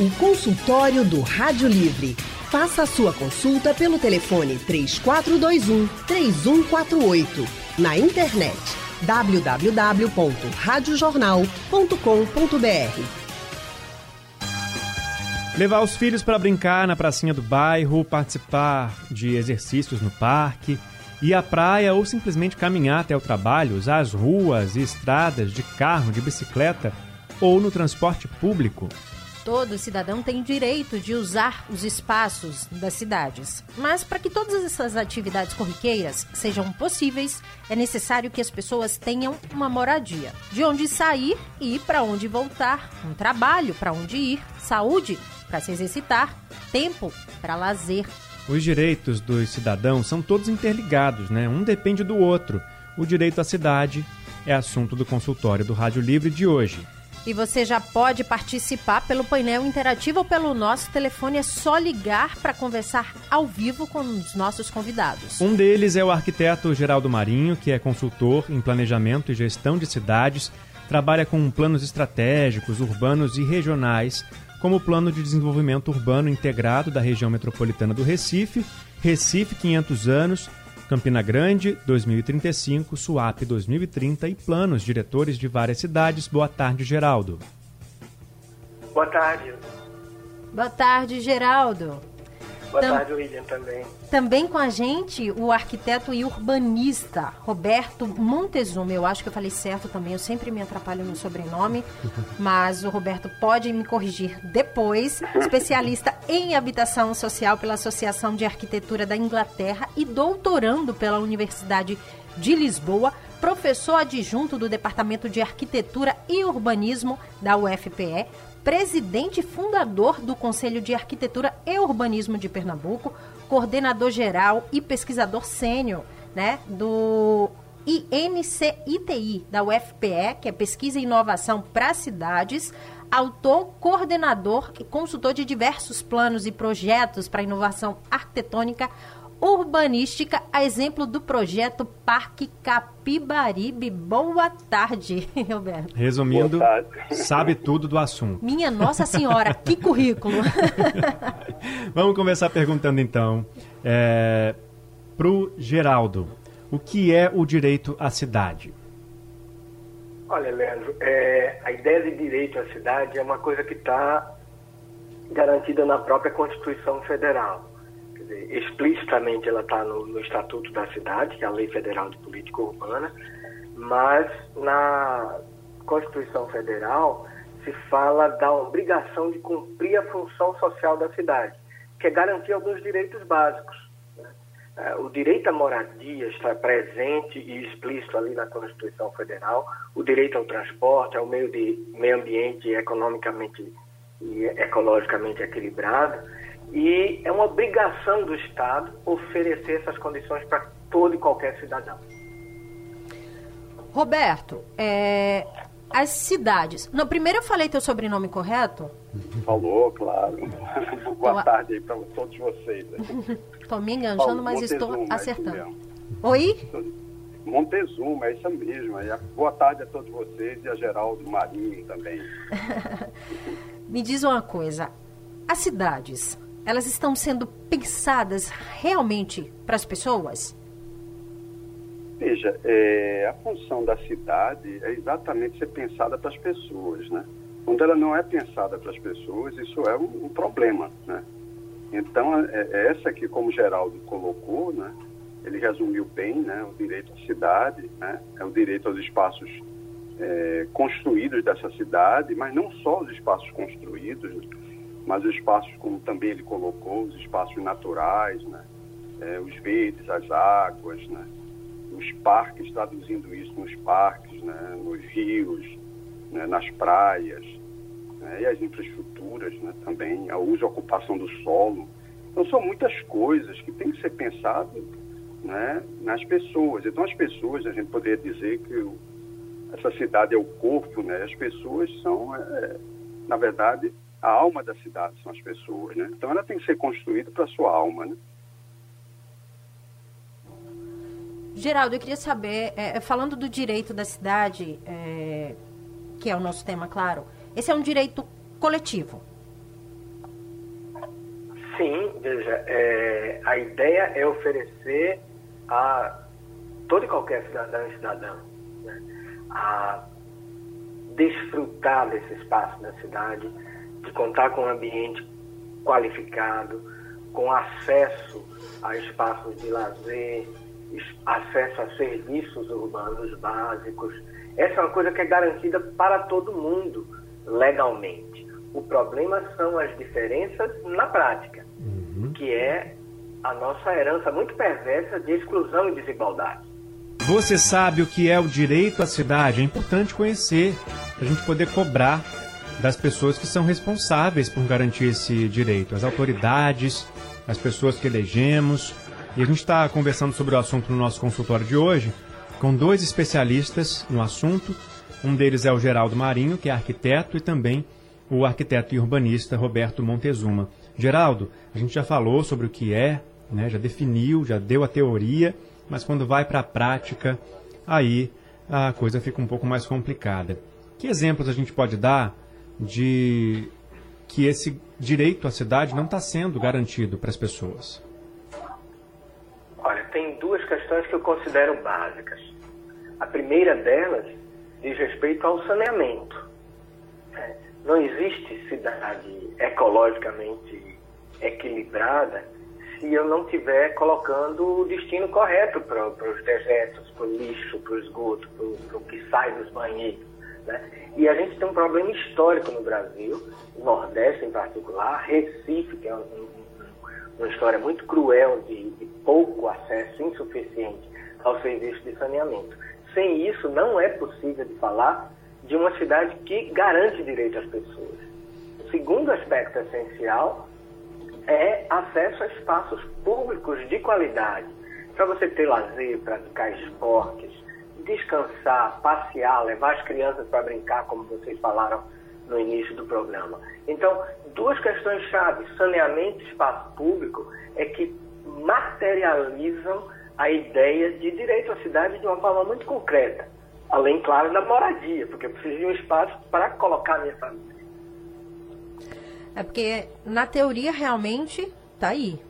O consultório do Rádio Livre. Faça a sua consulta pelo telefone 3421 3148. Na internet www.radiojornal.com.br. Levar os filhos para brincar na pracinha do bairro, participar de exercícios no parque, ir à praia ou simplesmente caminhar até o trabalho, usar as ruas e estradas de carro, de bicicleta ou no transporte público. Todo cidadão tem direito de usar os espaços das cidades. Mas para que todas essas atividades corriqueiras sejam possíveis, é necessário que as pessoas tenham uma moradia. De onde sair e para onde voltar, um trabalho para onde ir, saúde para se exercitar, tempo para lazer. Os direitos dos cidadãos são todos interligados, né? Um depende do outro. O direito à cidade é assunto do consultório do Rádio Livre de hoje. E você já pode participar pelo painel interativo ou pelo nosso telefone. É só ligar para conversar ao vivo com os nossos convidados. Um deles é o arquiteto Geraldo Marinho, que é consultor em planejamento e gestão de cidades, trabalha com planos estratégicos, urbanos e regionais, como o Plano de Desenvolvimento Urbano Integrado da Região Metropolitana do Recife, Recife 500 anos, Campina Grande 2035, Suape 2030 e planos diretores de várias cidades. Boa tarde, Geraldo. Boa tarde. Boa tarde, Geraldo. Boa Tam tarde, William, também. Também com a gente o arquiteto e urbanista Roberto Montezuma. Eu acho que eu falei certo também, eu sempre me atrapalho no sobrenome, mas o Roberto pode me corrigir depois. Especialista em habitação social pela Associação de Arquitetura da Inglaterra e doutorando pela Universidade de Lisboa, professor adjunto do Departamento de Arquitetura e Urbanismo da UFPE, presidente fundador do Conselho de Arquitetura e Urbanismo de Pernambuco, coordenador geral e pesquisador sênior né, do INCITI, da UFPE, que é Pesquisa e Inovação para Cidades, autor, coordenador e consultor de diversos planos e projetos para inovação arquitetônica, urbanística, a exemplo do projeto Parque Capibaribe. Boa tarde, Roberto. Resumindo, tarde. sabe tudo do assunto. Minha Nossa Senhora, que currículo! Vamos começar perguntando então é, para o Geraldo, o que é o direito à cidade? Olha, Leandro, é, a ideia de direito à cidade é uma coisa que está garantida na própria Constituição Federal explicitamente ela está no, no, Estatuto da Cidade, que é a Lei Federal de Política Urbana, mas na Constituição Federal se fala da obrigação de cumprir a função social da cidade, que é garantir alguns direitos básicos. Né? É, o direito à moradia está presente e explícito ali na Constituição Federal, o direito ao transporte, ao meio, de, meio ambiente economicamente e ecologicamente equilibrado, e é uma obrigação do Estado oferecer essas condições para todo e qualquer cidadão. Roberto, é, as cidades. No, primeiro eu falei teu sobrenome correto? Falou, claro. Boa tarde aí para todos vocês. Estou me enganjando, mas Montezuma, estou é acertando. É Oi? Montezuma, é isso mesmo. Boa tarde a todos vocês e a Geraldo Marinho também. me diz uma coisa. As cidades, elas estão sendo pensadas realmente para as pessoas? Veja, é, a função da cidade é exatamente ser pensada para as pessoas, né? Quando ela não é pensada para as pessoas, isso é um, um problema, né? Então, é, é essa que, como Geraldo colocou, né? Ele resumiu bem, né? O direito à cidade, né? É o direito aos espaços é, construídos dessa cidade, mas não só os espaços construídos, né? Mas os espaços, como também ele colocou, os espaços naturais, né? É, os verdes, as águas, né? os parques, traduzindo isso nos parques, né? nos rios, né? nas praias, né? e as infraestruturas né? também, a uso e ocupação do solo. Então, são muitas coisas que têm que ser pensado né? nas pessoas. Então, as pessoas, a gente poderia dizer que o, essa cidade é o corpo, né? as pessoas são, é, na verdade, a alma da cidade são as pessoas, né? Então ela tem que ser construída para a sua alma, né? Geraldo, eu queria saber, é, é, falando do direito da cidade, é, que é o nosso tema, claro, esse é um direito coletivo, Sim, veja, é, a ideia é oferecer a todo e qualquer cidadão e cidadã né, a desfrutar desse espaço na cidade, de contar com um ambiente qualificado, com acesso a espaços de lazer, acesso a serviços urbanos básicos. Essa é uma coisa que é garantida para todo mundo legalmente. O problema são as diferenças na prática, uhum. que é a nossa herança muito perversa de exclusão e desigualdade. Você sabe o que é o direito à cidade? É importante conhecer, para a gente poder cobrar das pessoas que são responsáveis por garantir esse direito, as autoridades, as pessoas que elegemos. E a gente está conversando sobre o assunto no nosso consultório de hoje com dois especialistas no assunto. Um deles é o Geraldo Marinho, que é arquiteto, e também o arquiteto e urbanista Roberto Montezuma. Geraldo, a gente já falou sobre o que é, né, já definiu, já deu a teoria, mas quando vai para a prática, aí a coisa fica um pouco mais complicada. Que exemplos a gente pode dar de que esse direito à cidade não está sendo garantido para as pessoas? Olha, tem duas questões que eu considero básicas. A primeira delas diz respeito ao saneamento. É, não existe cidade ecologicamente equilibrada se eu não estiver colocando o destino correto para os dejetos, para o lixo, para o esgoto, para o que sai dos banheiros. Né? E a gente tem um problema histórico no Brasil, no Nordeste em particular, Recife, que é um, um, uma história muito cruel de, de pouco acesso, insuficiente ao serviço de saneamento. Sem isso, não é possível de falar de uma cidade que garante direito às pessoas. O segundo aspecto essencial é acesso a espaços públicos de qualidade, para você ter lazer, praticar esportes, descansar, passear, levar as crianças para brincar, como vocês falaram no início do programa. Então, duas questões chave, saneamento e espaço público, é que materializam a ideia de direito à cidade de uma forma muito concreta. Além, claro, da moradia, porque eu preciso de um espaço para colocar minha família. É porque, na teoria, realmente, tá aí,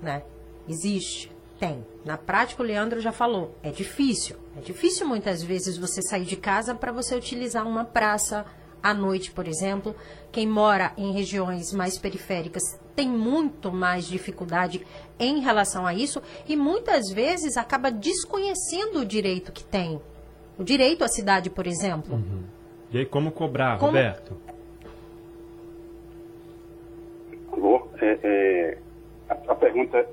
né? Existe. Tem. Na prática, o Leandro já falou, é difícil. É difícil muitas vezes você sair de casa para você utilizar uma praça à noite, por exemplo. Quem mora em regiões mais periféricas tem muito mais dificuldade em relação a isso e muitas vezes acaba desconhecendo o direito que tem. O direito à cidade, por exemplo. Uhum. E aí, como cobrar, como... Roberto? Alô? É, é, a, a pergunta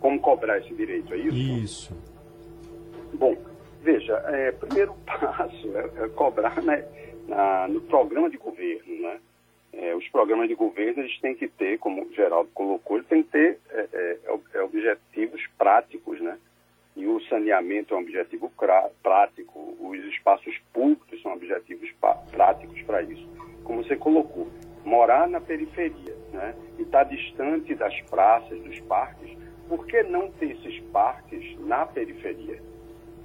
como cobrar esse direito, é isso? Isso. Bom, veja, é, primeiro passo é, é cobrar né, na, no programa de governo, né? É, os programas de governo eles têm que ter, como o Geraldo colocou, eles têm que ter é, é, é objetivos práticos, né? E o saneamento é um objetivo prático, os espaços públicos são objetivos práticos para isso. Como você colocou, morar na periferia, né? E estar tá distante das praças, dos parques, por que não ter esses parques na periferia?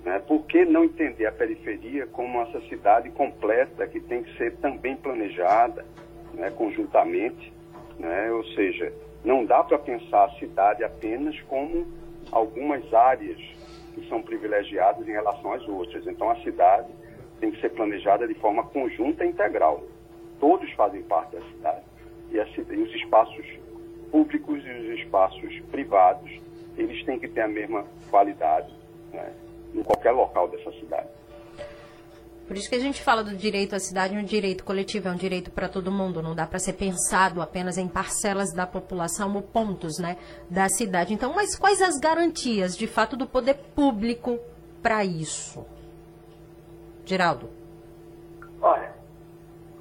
Né? Por que não entender a periferia como essa cidade completa que tem que ser também planejada né, conjuntamente? Né? Ou seja, não dá para pensar a cidade apenas como algumas áreas que são privilegiadas em relação às outras. Então, a cidade tem que ser planejada de forma conjunta e integral. Todos fazem parte da cidade. E, a, e os espaços públicos e os espaços privados, eles têm que ter a mesma qualidade né, em qualquer local dessa cidade. Por isso que a gente fala do direito à cidade, um direito coletivo, é um direito para todo mundo, não dá para ser pensado apenas em parcelas da população ou pontos né, da cidade. Então, mas quais as garantias, de fato, do poder público para isso? Geraldo. Olha,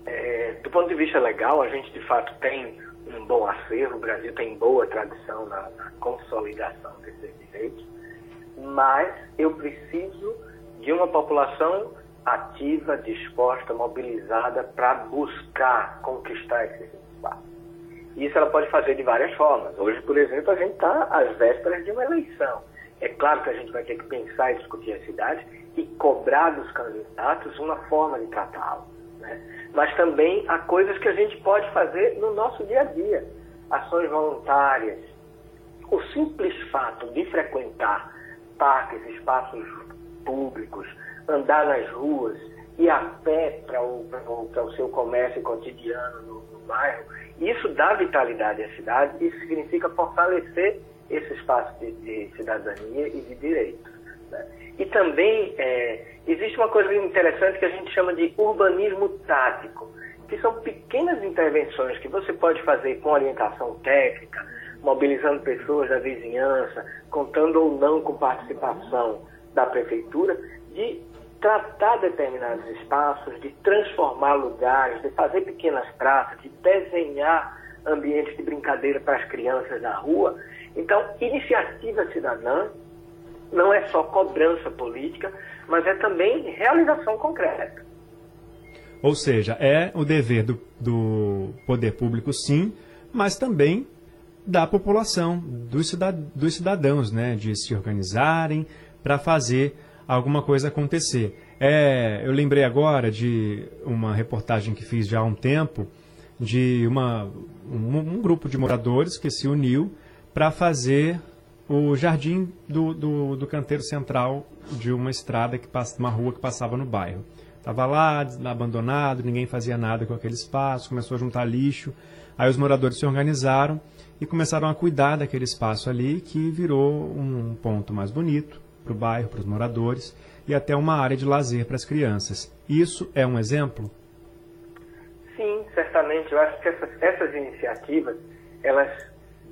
é, do ponto de vista legal, a gente de fato tem um bom acervo, o Brasil tem boa tradição na, na consolidação desses direitos, mas eu preciso de uma população ativa, disposta, mobilizada para buscar conquistar esses espaços. Isso ela pode fazer de várias formas. Hoje, por exemplo, a gente está às vésperas de uma eleição. É claro que a gente vai ter que pensar e discutir a cidade e cobrar dos candidatos uma forma de tratá-lo. Né? Mas também há coisas que a gente pode fazer no nosso dia a dia. ações voluntárias, o simples fato de frequentar parques, espaços públicos, andar nas ruas, ir a pé para o, o, seu comércio cotidiano no, no bairro, isso dá vitalidade à cidade, isso significa fortalecer esse espaço de, de cidadania e de direitos. Né? E também é, existe uma coisa interessante que a gente chama de urbanismo tático, que são pequenas intervenções que você pode fazer com orientação técnica, mobilizando pessoas da vizinhança, contando ou não com participação da prefeitura, de tratar determinados espaços, de transformar lugares, de fazer pequenas praças, de desenhar ambientes de brincadeira para as crianças na rua. Então, iniciativa cidadã não é só cobrança política, mas é também realização concreta. Ou seja, é o dever do, do poder público, sim, mas também da população, dos, cidad dos cidadãos, né, de se organizarem para fazer alguma coisa acontecer. É, eu lembrei agora de uma reportagem que fiz já há um tempo de uma, um, um grupo de moradores que se uniu para fazer o jardim do, do, do, canteiro central de uma estrada que passa, uma rua que passava no bairro. Estava lá, abandonado, ninguém fazia nada com aquele espaço, começou a juntar lixo. Aí os moradores se organizaram e começaram a cuidar daquele espaço ali, que virou um ponto mais bonito para o bairro, para os moradores e até uma área de lazer para as crianças. Isso é um exemplo? Sim, certamente. Eu acho que essas, essas iniciativas elas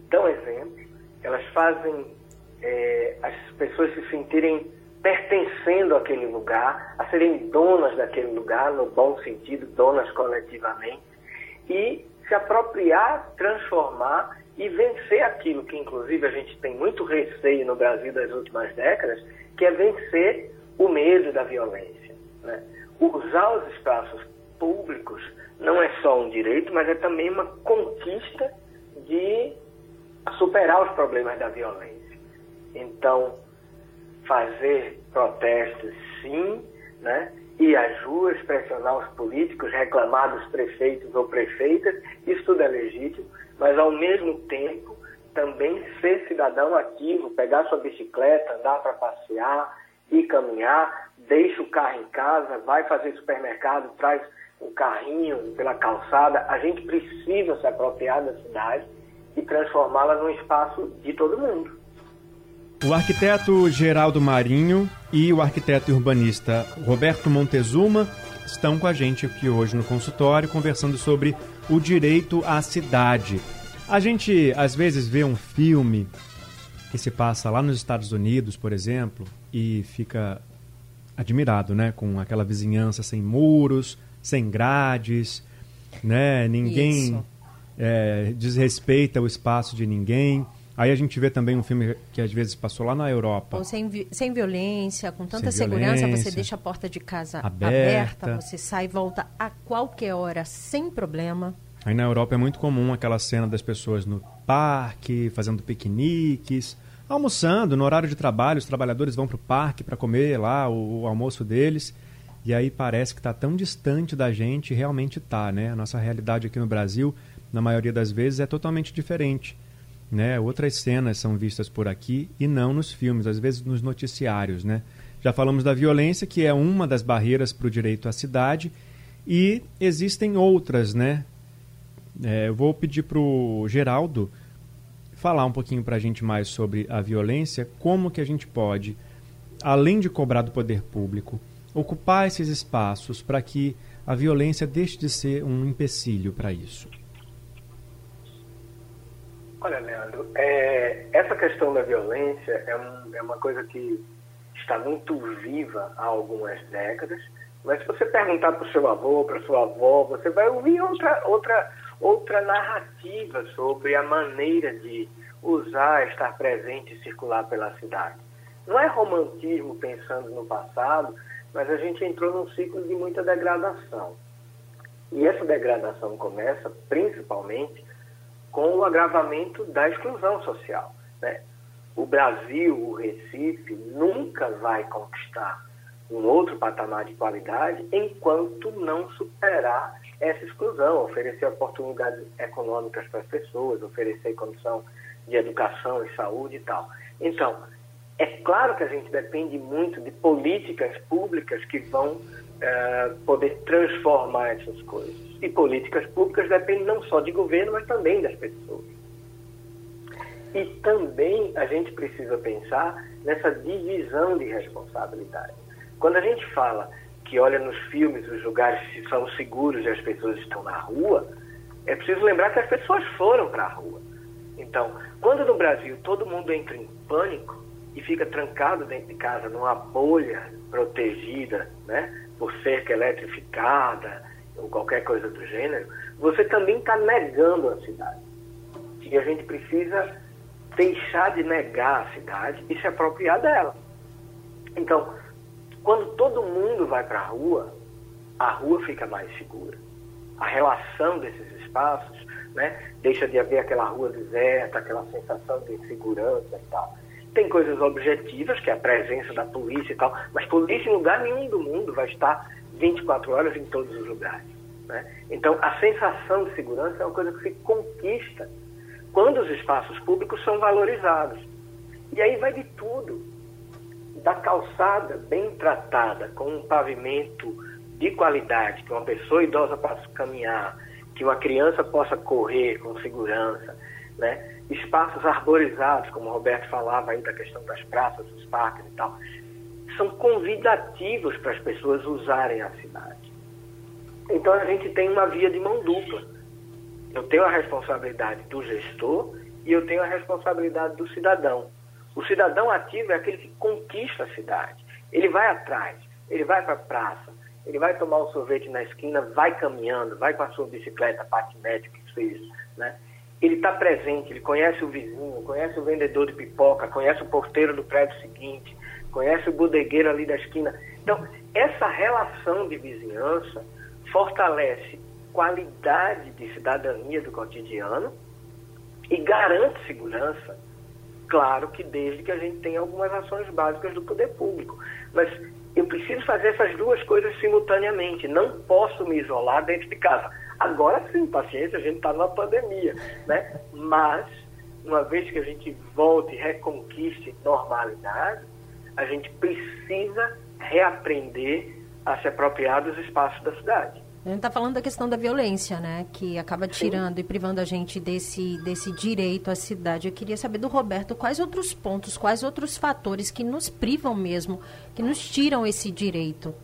dão exemplo, elas fazem é, as pessoas se sentirem pertencendo àquele lugar, a serem donas daquele lugar, no bom sentido, donas coletivamente, e se apropriar, transformar e vencer aquilo que, inclusive, a gente tem muito receio no Brasil das últimas décadas, que é vencer o medo da violência. Né? Usar os espaços públicos não é só um direito, mas é também uma conquista de superar os problemas da violência. Então, fazer protestos, sim, né? ir às ruas, pressionar os políticos, reclamar dos prefeitos ou prefeitas, isso tudo é legítimo, mas ao mesmo tempo também ser cidadão ativo, pegar sua bicicleta, andar para passear, ir caminhar, deixa o carro em casa, vai fazer supermercado, traz um carrinho pela calçada. A gente precisa se apropriar da cidade e transformá-la num espaço de todo mundo. O arquiteto Geraldo Marinho e o arquiteto urbanista Roberto Montezuma estão com a gente aqui hoje no consultório conversando sobre o direito à cidade. A gente às vezes vê um filme que se passa lá nos Estados Unidos, por exemplo, e fica admirado, né, com aquela vizinhança sem muros, sem grades, né, ninguém é, desrespeita o espaço de ninguém. Aí a gente vê também um filme que às vezes passou lá na Europa. Ou sem, sem violência, com tanta sem segurança, você deixa a porta de casa aberta. aberta, você sai e volta a qualquer hora sem problema. Aí na Europa é muito comum aquela cena das pessoas no parque, fazendo piqueniques, almoçando no horário de trabalho, os trabalhadores vão para o parque para comer lá o, o, almoço deles. E aí parece que está tão distante da gente, realmente está, né? A nossa realidade aqui no Brasil, na maioria das vezes, é totalmente diferente. Né? Outras cenas são vistas por aqui e não nos filmes, às vezes nos noticiários. Né? Já falamos da violência, que é uma das barreiras para o direito à cidade, e existem outras. Né? É, eu vou pedir para o Geraldo falar um pouquinho para a gente mais sobre a violência, como que a gente pode, além de cobrar do poder público, ocupar esses espaços para que a violência deixe de ser um empecilho para isso. Olha, Leandro, é, essa questão da violência é, um, é uma coisa que está muito viva há algumas décadas, mas se você perguntar para o seu avô, para sua avó, você vai ouvir outra, outra, outra narrativa sobre a maneira de usar, estar presente e circular pela cidade. Não é romantismo pensando no passado, mas a gente entrou num ciclo de muita degradação. E essa degradação começa principalmente com o agravamento da exclusão social. Né? O Brasil, o Recife, nunca vai conquistar um outro patamar de qualidade enquanto não superar essa exclusão, oferecer oportunidades econômicas para as pessoas, oferecer condição de educação e saúde e tal. Então, é claro que a gente depende muito de políticas públicas que vão é, poder transformar essas coisas. E políticas públicas dependem não só de governo, mas também das pessoas. E também a gente precisa pensar nessa divisão de responsabilidade. Quando a gente fala que olha nos filmes os lugares são seguros e as pessoas estão na rua, é preciso lembrar que as pessoas foram para a rua. Então, quando no Brasil todo mundo entra em pânico e fica trancado dentro de casa numa bolha protegida, né, por cerca eletrificada ou qualquer coisa do gênero, você também está negando a cidade. E a gente precisa deixar de negar a cidade e se apropriar dela. Então, quando todo mundo vai para a rua, a rua fica mais segura. A relação desses espaços, né, deixa de haver aquela rua deserta, aquela sensação de insegurança e tal. Tem coisas objetivas, que é a presença da polícia e tal, mas polícia em lugar nenhum do mundo vai estar 24 horas em todos os lugares. Né? Então, a sensação de segurança é uma coisa que se conquista quando os espaços públicos são valorizados. E aí vai de tudo. Da calçada bem tratada, com um pavimento de qualidade, que uma pessoa idosa possa caminhar, que uma criança possa correr com segurança, né? Espaços arborizados, como o Roberto falava aí da questão das praças, dos parques e tal, são convidativos para as pessoas usarem a cidade. Então a gente tem uma via de mão dupla eu tenho a responsabilidade do gestor e eu tenho a responsabilidade do cidadão. O cidadão ativo é aquele que conquista a cidade. Ele vai atrás, ele vai para a praça, ele vai tomar um sorvete na esquina, vai caminhando, vai com a sua bicicleta, patinete, o que seja. Né? Ele está presente, ele conhece o vizinho, conhece o vendedor de pipoca, conhece o porteiro do prédio seguinte, conhece o bodegueiro ali da esquina. Então, essa relação de vizinhança fortalece qualidade de cidadania do cotidiano e garante segurança, claro que desde que a gente tenha algumas ações básicas do poder público. Mas eu preciso fazer essas duas coisas simultaneamente, não posso me isolar dentro de casa. Agora sim, paciência, a gente está numa pandemia, né? Mas, uma vez que a gente volte e reconquiste normalidade, a gente precisa reaprender a se apropriar dos espaços da cidade. A gente está falando da questão da violência, né? Que acaba tirando Sim. e privando a gente desse, desse direito à cidade. Eu queria saber do Roberto quais outros pontos, quais outros fatores que nos privam mesmo, que nos tiram esse direito.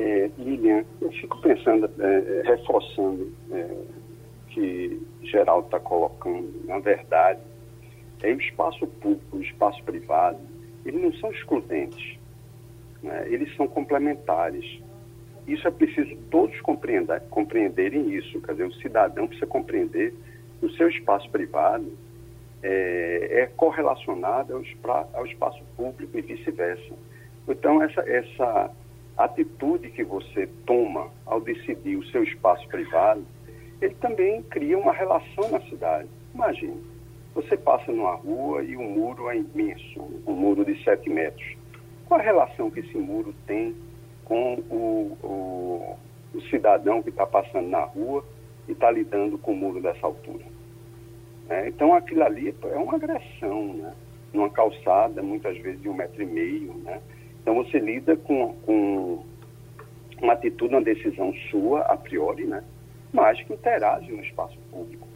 É, Lilian, eu fico pensando, é, reforçando é, que Geraldo está colocando, na verdade, é o espaço público, o espaço privado, eles não são excludentes, né? eles são complementares isso é preciso todos compreender, compreenderem isso. Quer dizer, o cidadão precisa compreender que o seu espaço privado é, é correlacionado ao, ao, espaço público e vice-versa. Então, essa, essa atitude que você toma ao decidir o seu espaço privado, ele também cria uma relação na cidade. Imagine, você passa numa rua e o muro é imenso, um muro de 7 metros. Qual a relação que esse muro tem com o, o, o cidadão que está passando na rua e está lidando com o muro dessa altura. É, então aquilo ali é uma agressão, né? Numa calçada, muitas vezes de um metro e meio, né? Então você lida com, com uma atitude, uma decisão sua, a priori, né? Mas que interage no espaço público.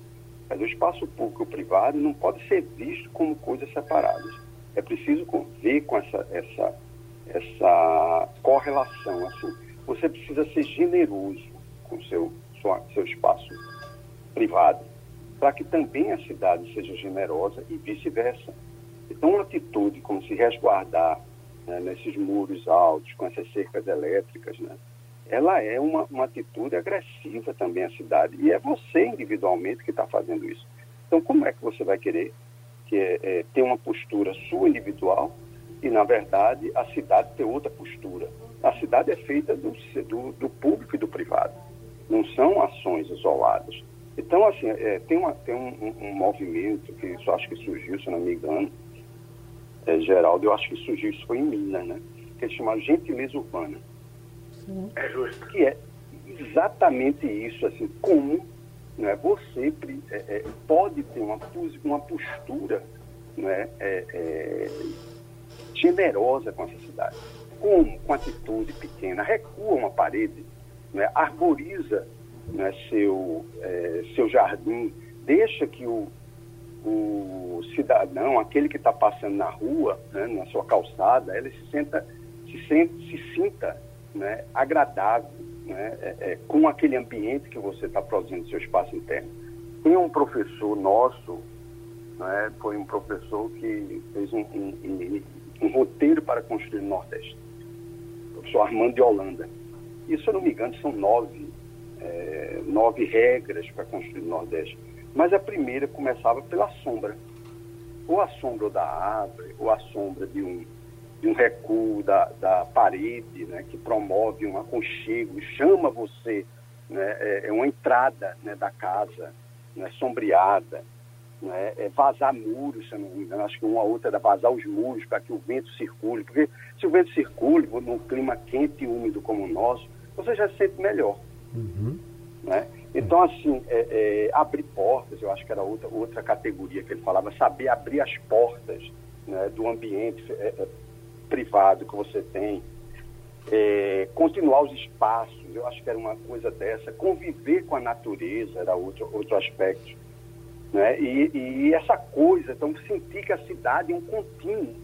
Mas o espaço público e o privado não pode ser visto como coisas separadas. É preciso ver com essa, essa essa correlação. Assim, você precisa ser generoso com seu, sua, seu espaço privado, para que também a cidade seja generosa e vice-versa. Então, uma atitude como se resguardar né, nesses muros altos, com essas cercas elétricas, né, ela é uma, uma atitude agressiva também à cidade. E é você individualmente que está fazendo isso. Então, como é que você vai querer que, é, é, ter uma postura sua individual e, na verdade, a cidade tem outra postura. A cidade é feita do, do, do público e do privado, não são ações isoladas. Então, assim, é, tem, uma, tem um, um, um, movimento que isso acho que surgiu, se não me engano, é, Geraldo, eu acho que surgiu, isso foi em Minas, né? Que é chamado gentileza urbana. Sim. É justo. Que é, exatamente isso, assim, como né, você é, é, pode ter uma, uma postura né, é, é, generosa com essa cidade. Como? Com atitude pequena, recua uma parede, né, arboriza né, seu, é, seu jardim, deixa que o, o cidadão, aquele que está passando na rua, né, na sua calçada, ele se, senta, se, sente, se sinta né, agradável né, é, é, com aquele ambiente que você está produzindo no seu espaço interno. Tem um professor nosso, né, foi um professor que fez um, um, um, um roteiro para construir o Nordeste, o professor Armando de Holanda. E, se eu não me engano, são nove, é, nove regras para construir o Nordeste. Mas a primeira começava pela sombra. Ou a sombra da árvore, ou a sombra de um, de um recuo da, da parede, né, que promove um aconchego, chama você, né, é, é uma entrada né, da casa, né, sombreada, né, é vazar muros, se eu não me engano, acho que uma outra era vazar os muros para que o vento circule, porque se o vento circule num clima quente e úmido como o nosso, você já se sente melhor. Uhum. Né? Então, assim, é, é, abrir portas, eu acho que era outra, outra categoria que ele falava, saber abrir as portas né, do ambiente é, é privado que você tem, é, continuar os espaços, eu acho que era uma coisa dessa, conviver com a natureza era outro, outro aspecto. Né? E, e essa coisa, então sentir que a cidade é um contínuo.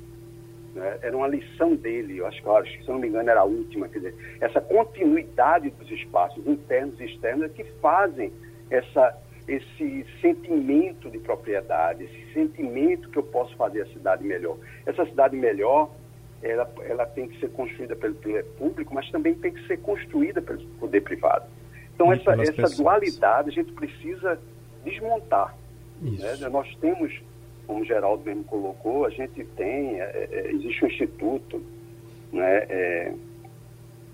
Né? Era uma lição dele, eu acho que, se não me engano, era a última. Quer dizer, essa continuidade dos espaços internos e externos é que fazem essa, esse sentimento de propriedade, esse sentimento que eu posso fazer a cidade melhor. Essa cidade melhor ela, ela tem que ser construída pelo poder público, mas também tem que ser construída pelo poder privado. Então, essa, essa dualidade a gente precisa desmontar. Né? Nós temos, como o Geraldo mesmo colocou, a gente tem, é, é, existe um instituto, né, é,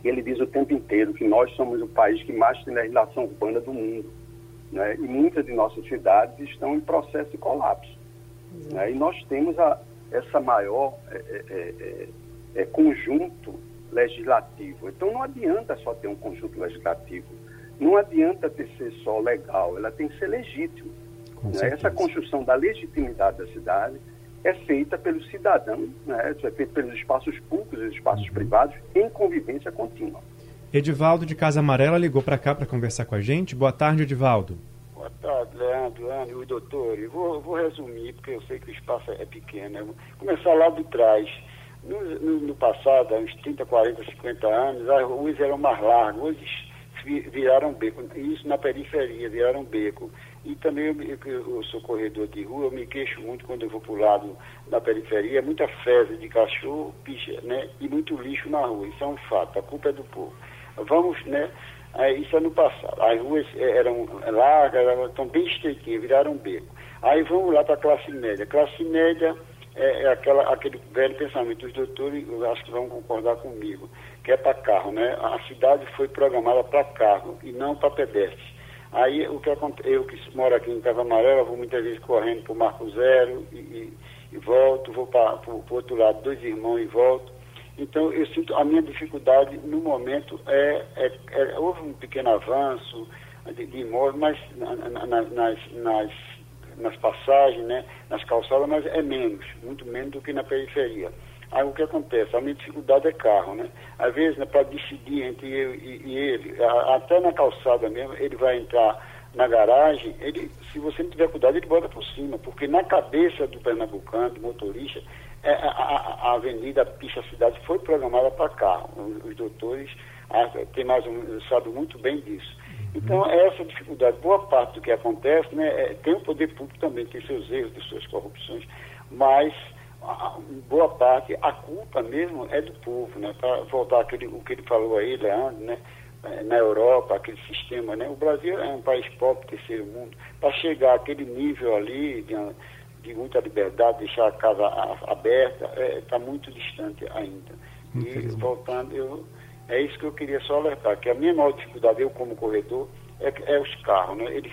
ele diz o tempo inteiro que nós somos o país que mais tem legislação urbana do mundo. Né? E muitas de nossas cidades estão em processo de colapso. Né? E nós temos a, essa maior é é, é, é, conjunto legislativo. Então não adianta só ter um conjunto legislativo, não adianta ter ser só legal, ela tem que ser legítimo. Né? Essa construção da legitimidade da cidade é feita pelo cidadão, né? é feita pelos espaços públicos e espaços uhum. privados em convivência contínua. Edivaldo de Casa Amarela ligou para cá para conversar com a gente. Boa tarde, Edivaldo. Boa tarde, Leandro, Anne, os doutores. Vou, vou resumir, porque eu sei que o espaço é pequeno. vou começar lá de trás. No, no, no, passado, há uns 30, 40, 50 anos, as ruas eram mais largas, hoje viraram beco. Isso na periferia, viraram beco. E também eu, eu, eu, sou corredor de rua, eu me queixo muito quando eu vou para o lado da periferia, muita fezes de cachorro, picha, né? E muito lixo na rua. Isso é um fato, a culpa é do povo. Vamos, né? Aí, isso é no passado. As ruas eh, eram largas, eram tão bem estreitinhas, viraram um beco. Aí vamos lá para a classe média. Classe média é, é, aquela, aquele velho pensamento. Os doutores, eu acho que vão concordar comigo, que é para carro, né? A cidade foi programada para carro e não para pedestres. Aí o que acontece, eu que moro aqui em Casa Amarela, vou muitas vezes correndo para o Marco Zero e, e, e volto, vou para o outro lado, dois irmãos e volto. Então, eu sinto a minha dificuldade no momento é, é, é houve um pequeno avanço de, de imóvel, mas na, na, nas, nas, nas passagens, né, nas calçadas, mas é menos, muito menos do que na periferia. Aí o que acontece? A minha dificuldade é carro, né? Às vezes, né, para decidir entre eu e, e ele, a, até na calçada mesmo, ele vai entrar na garagem, ele, se você não tiver cuidado, ele bota por cima, porque na cabeça do pernambucano, do motorista, é, a, a, a, Avenida Pista Cidade foi programada para carro. Os, os doutores a, tem mais um, sabem muito bem disso. Então, uhum. essa dificuldade, boa parte do que acontece, né, é, tem o poder público também, tem seus erros, tem suas corrupções, mas a, boa parte, a culpa mesmo é do povo, né? Para voltar aquele, o que ele falou aí, Leandro, né? É, na Europa, aquele sistema, né? O Brasil é um país pobre, terceiro mundo. Para chegar àquele nível ali de, de muita liberdade, deixar a casa aberta, está é, tá muito distante ainda. E voltando, eu, é isso que eu queria só alertar, que a minha maior dificuldade, eu como corredor, é, é os carros, né? Eles,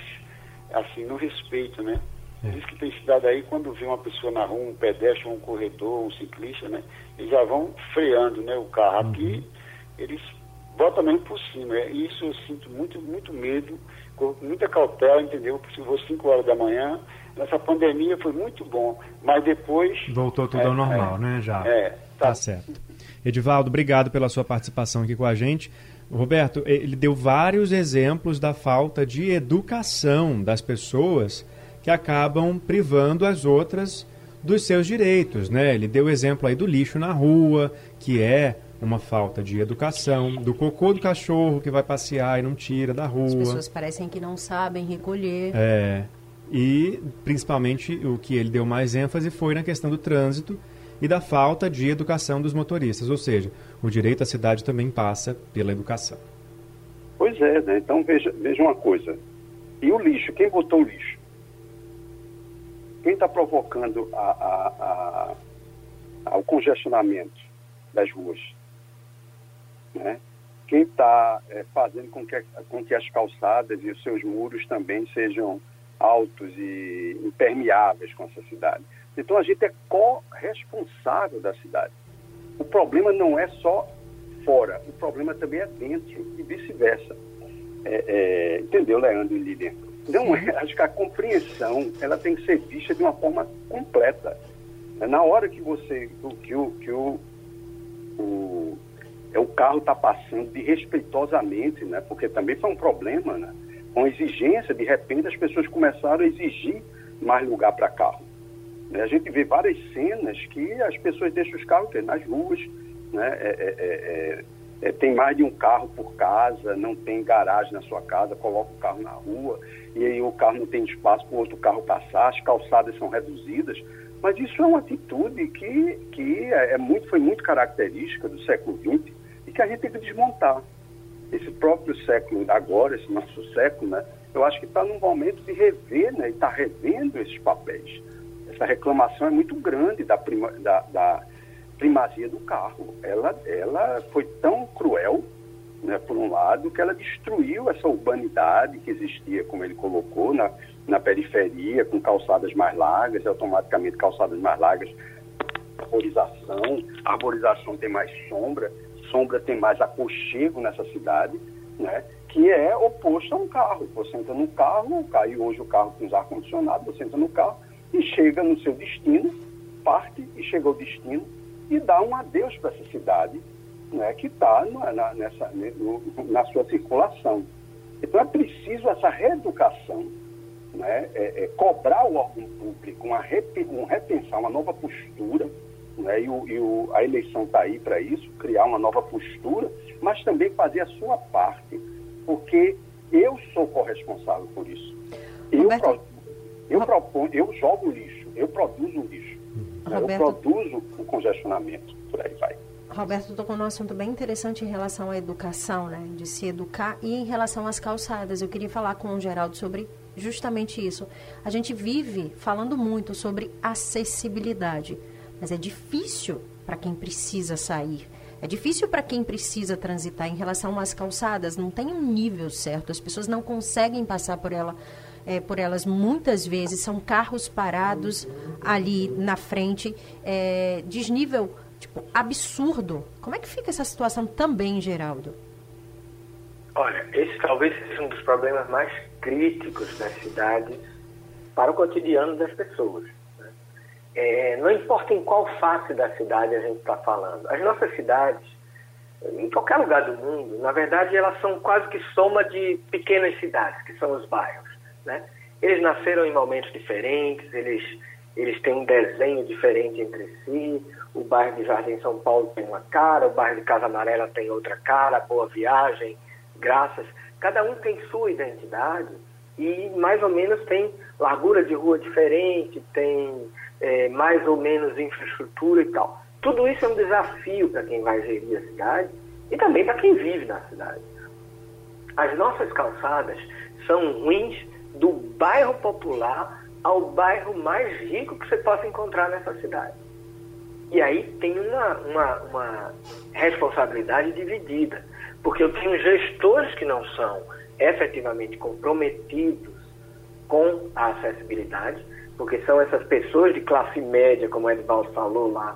assim, não respeitam, né? É. Diz que tem cidade aí, quando vê uma pessoa na rua, um pedestre, um corredor, um ciclista, né? Eles já vão freando, né, o carro. Aqui, uhum. eles bota mesmo por cima. E isso eu sinto muito, muito medo, com muita cautela, entendeu? Se vou 5 horas da manhã, nessa pandemia foi muito bom, mas depois... Voltou tudo é, ao normal, é, né, já? É, tá. tá certo. Edivaldo, obrigado pela sua participação aqui com a gente. Roberto, ele deu vários exemplos da falta de educação das pessoas que acabam privando as outras dos seus direitos, né? Ele deu o exemplo aí do lixo na rua, que é uma falta de educação, do cocô do cachorro que vai passear e não tira da rua. As pessoas parecem que não sabem recolher. É. E principalmente o que ele deu mais ênfase foi na questão do trânsito e da falta de educação dos motoristas, ou seja, o direito à cidade também passa pela educação. Pois é, né? Então veja, veja uma coisa. E o lixo? Quem botou o lixo? Quem está provocando a, a, a, o congestionamento das ruas? Né? Quem está é, fazendo com que, com que as calçadas e os seus muros também sejam altos e impermeáveis com essa cidade? Então a gente é corresponsável da cidade. O problema não é só fora, o problema também é dentro e vice-versa. É, é, entendeu, Leandro e Lilian? Não é, acho que a compreensão ela tem que ser vista de uma forma completa. É na hora que você, que o, que o, o, é, o carro está passando desrespeitosamente, né? porque também foi um problema, né? com exigência, de repente as pessoas começaram a exigir mais lugar para carro. Né? A gente vê várias cenas que as pessoas deixam os carros nas ruas, né? É é, é, é, é, tem mais de um carro por casa, não tem garagem na sua casa, coloca o carro na rua e aí o carro não tem espaço para outro carro passar, as calçadas são reduzidas. Mas isso é uma atitude que, que é muito, foi muito característica do século XX e que a gente tem que desmontar. Esse próprio século agora, esse nosso século, né, eu acho que está num momento de rever né, e está revendo esses papéis essa reclamação é muito grande da, prima, da, da primazia do carro. Ela, ela foi tão cruel, né, por um lado, que ela destruiu essa urbanidade que existia, como ele colocou, na, na periferia, com calçadas mais largas, automaticamente calçadas mais largas, arborização, arborização tem mais sombra, sombra tem mais aconchego nessa cidade, né, que é oposto a um carro. Você entra no carro, e hoje o carro com os ar-condicionado, você entra no carro, e chega no seu destino, parte e chega ao destino e dá um adeus para essa cidade né, que está na, nessa, na sua circulação. Então é preciso essa reeducação, né, é, é cobrar o órgão público uma, um repensar uma nova postura, né, e, o, e o, a eleição está aí para isso, criar uma nova postura, mas também fazer a sua parte, porque eu sou corresponsável por isso. Eu, eu, proponho, eu jogo lixo, eu produzo lixo. Né? Roberto... Eu produzo o congestionamento, por aí vai. Roberto tocou num assunto bem interessante em relação à educação, né? De se educar e em relação às calçadas. Eu queria falar com o Geraldo sobre justamente isso. A gente vive falando muito sobre acessibilidade, mas é difícil para quem precisa sair. É difícil para quem precisa transitar em relação às calçadas, não tem um nível certo, as pessoas não conseguem passar por ela é, por elas muitas vezes são carros parados ali na frente, é, desnível tipo, absurdo. Como é que fica essa situação também, Geraldo? Olha, esse talvez seja um dos problemas mais críticos das cidades para o cotidiano das pessoas. Né? É, não importa em qual face da cidade a gente está falando. As nossas cidades, em qualquer lugar do mundo, na verdade, elas são quase que soma de pequenas cidades, que são os bairros. Né? Eles nasceram em momentos diferentes, eles, eles têm um desenho diferente entre si. O bairro de Jardim São Paulo tem uma cara, o bairro de Casa Amarela tem outra cara, Boa Viagem, Graças. Cada um tem sua identidade e mais ou menos tem largura de rua diferente, tem é, mais ou menos infraestrutura e tal. Tudo isso é um desafio para quem vai gerir a cidade e também para quem vive na cidade. As nossas calçadas são ruins do bairro popular ao bairro mais rico que você possa encontrar nessa cidade. E aí tem uma, uma, uma responsabilidade dividida, porque eu tenho gestores que não são efetivamente comprometidos com a acessibilidade, porque são essas pessoas de classe média, como o Edvaldo falou lá,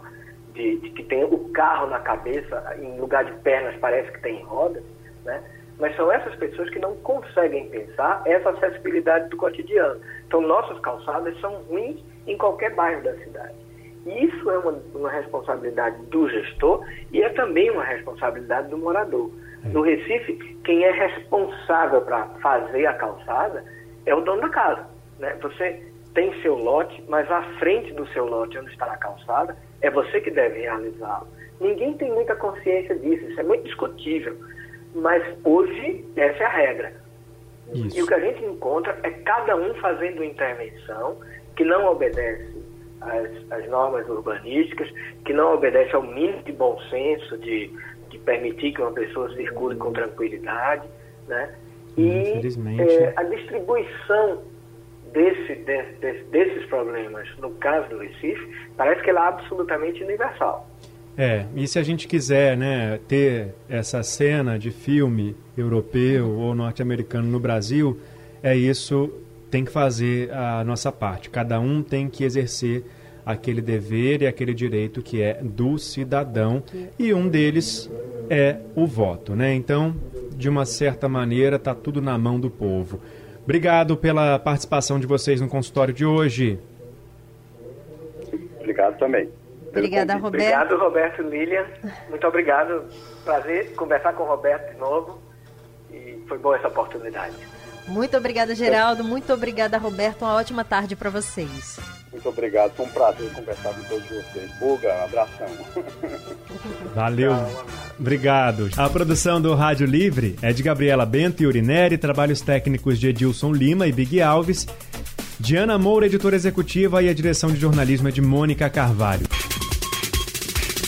de, de, que tem o carro na cabeça, em lugar de pernas parece que tem rodas, né? Mas são essas pessoas que não conseguem pensar essa acessibilidade do cotidiano. Então, nossas calçadas são ruins em qualquer bairro da cidade. E isso é uma, uma responsabilidade do gestor e é também uma responsabilidade do morador. No Recife, quem é responsável para fazer a calçada é o dono da casa. Né? Você tem seu lote, mas à frente do seu lote, onde está a calçada, é você que deve realizá-lo. Ninguém tem muita consciência disso, isso é muito discutível. Mas hoje, essa é a regra. Isso. E o que a gente encontra é cada um fazendo intervenção que não obedece às, às normas urbanísticas, que não obedece ao mínimo de bom senso, de, de permitir que uma pessoa circule com tranquilidade. Né? E é, a distribuição desse, desse, desses problemas, no caso do Recife, parece que ela é absolutamente universal. É, e se a gente quiser né, ter essa cena de filme europeu ou norte-americano no Brasil, é isso, tem que fazer a nossa parte. Cada um tem que exercer aquele dever e aquele direito que é do cidadão, e um deles é o voto. Né? Então, de uma certa maneira, está tudo na mão do povo. Obrigado pela participação de vocês no consultório de hoje. Obrigado também. Obrigada, Roberto. Obrigado, Roberto Lilian. Muito obrigado. Prazer conversar com o Roberto de novo. E foi boa essa oportunidade. Muito obrigada, Geraldo. Muito obrigada, Roberto. Uma ótima tarde para vocês. Muito obrigado. Foi um prazer conversar com todos vocês. Buga, abração. Valeu. Obrigado. A produção do Rádio Livre é de Gabriela Bento e Urineri, trabalhos técnicos de Edilson Lima e Big Alves. Diana Moura, editora executiva, e a direção de jornalismo é de Mônica Carvalho.